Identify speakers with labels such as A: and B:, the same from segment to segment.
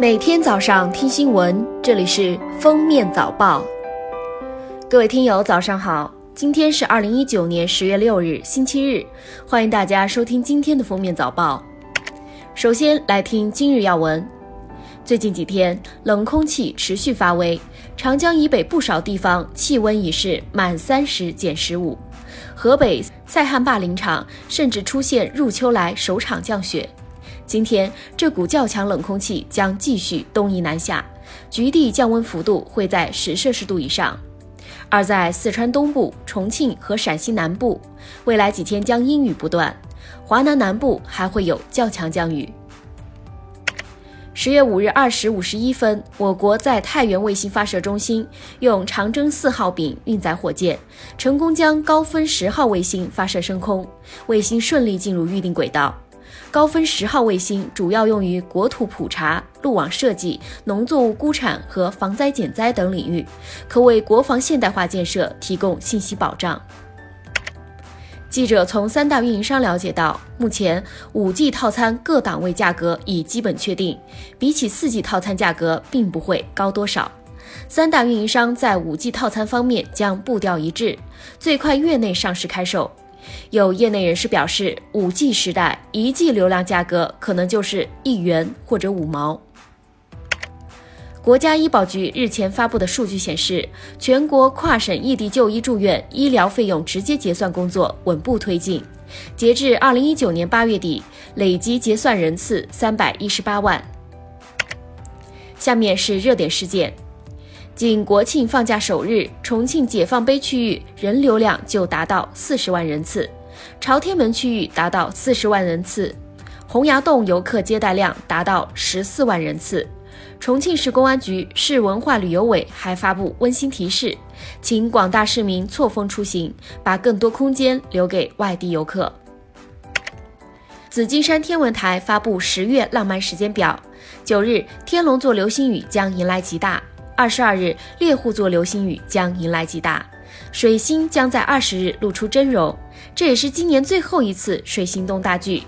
A: 每天早上听新闻，这里是封面早报。各位听友，早上好！今天是二零一九年十月六日，星期日，欢迎大家收听今天的封面早报。首先来听今日要闻。最近几天，冷空气持续发威，长江以北不少地方气温已是满三十减十五，河北塞罕坝林场甚至出现入秋来首场降雪。今天这股较强冷空气将继续东移南下，局地降温幅度会在十摄氏度以上。而在四川东部、重庆和陕西南部，未来几天将阴雨不断，华南南部还会有较强降雨。十月五日二时五十一分，我国在太原卫星发射中心用长征四号丙运载火箭，成功将高分十号卫星发射升空，卫星顺利进入预定轨道。高分十号卫星主要用于国土普查、路网设计、农作物估产和防灾减灾等领域，可为国防现代化建设提供信息保障。记者从三大运营商了解到，目前五 G 套餐各档位价格已基本确定，比起四 G 套餐价格并不会高多少。三大运营商在五 G 套餐方面将步调一致，最快月内上市开售。有业内人士表示，五 G 时代一 G 流量价格可能就是一元或者五毛。国家医保局日前发布的数据显示，全国跨省异地就医住院医疗费用直接结算工作稳步推进，截至二零一九年八月底，累计结算人次三百一十八万。下面是热点事件，仅国庆放假首日，重庆解放碑区域人流量就达到四十万人次，朝天门区域达到四十万人次，洪崖洞游客接待量达到十四万人次。重庆市公安局市文化旅游委还发布温馨提示，请广大市民错峰出行，把更多空间留给外地游客。紫金山天文台发布十月浪漫时间表：九日，天龙座流星雨将迎来极大；二十二日，猎户座流星雨将迎来极大；水星将在二十日露出真容，这也是今年最后一次水星动大剧。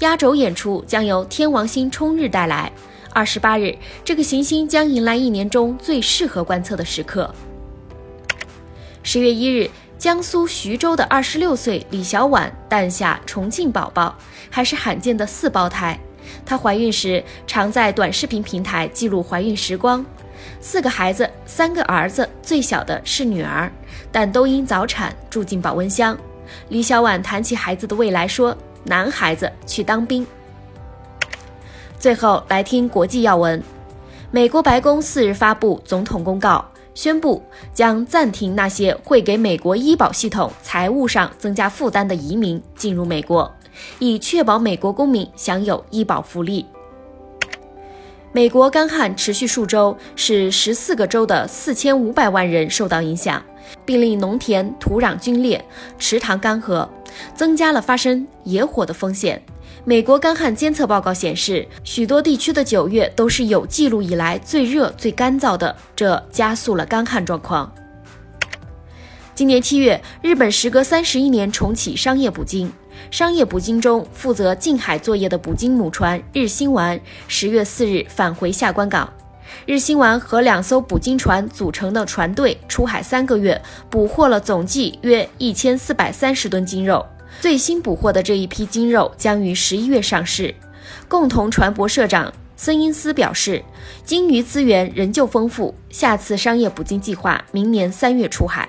A: 压轴演出将由天王星冲日带来。二十八日，这个行星将迎来一年中最适合观测的时刻。十月一日，江苏徐州的二十六岁李小婉诞下重庆宝宝，还是罕见的四胞胎。她怀孕时常在短视频平台记录怀孕时光。四个孩子，三个儿子，最小的是女儿，但都因早产住进保温箱。李小婉谈起孩子的未来说：“男孩子去当兵。”最后来听国际要闻，美国白宫四日发布总统公告，宣布将暂停那些会给美国医保系统财务上增加负担的移民进入美国，以确保美国公民享有医保福利。美国干旱持续数周，使十四个州的四千五百万人受到影响，并令农田土壤龟裂、池塘干涸，增加了发生野火的风险。美国干旱监测报告显示，许多地区的九月都是有记录以来最热、最干燥的，这加速了干旱状况。今年七月，日本时隔三十一年重启商业捕鲸。商业捕鲸中负责近海作业的捕鲸母船“日新丸”十月四日返回下关港。日新丸和两艘捕鲸船组成的船队出海三个月，捕获了总计约一千四百三十吨鲸肉。最新捕获的这一批鲸肉将于十一月上市。共同船舶社长森因斯表示，鲸鱼资源仍旧丰富，下次商业捕鲸计划明年三月出海。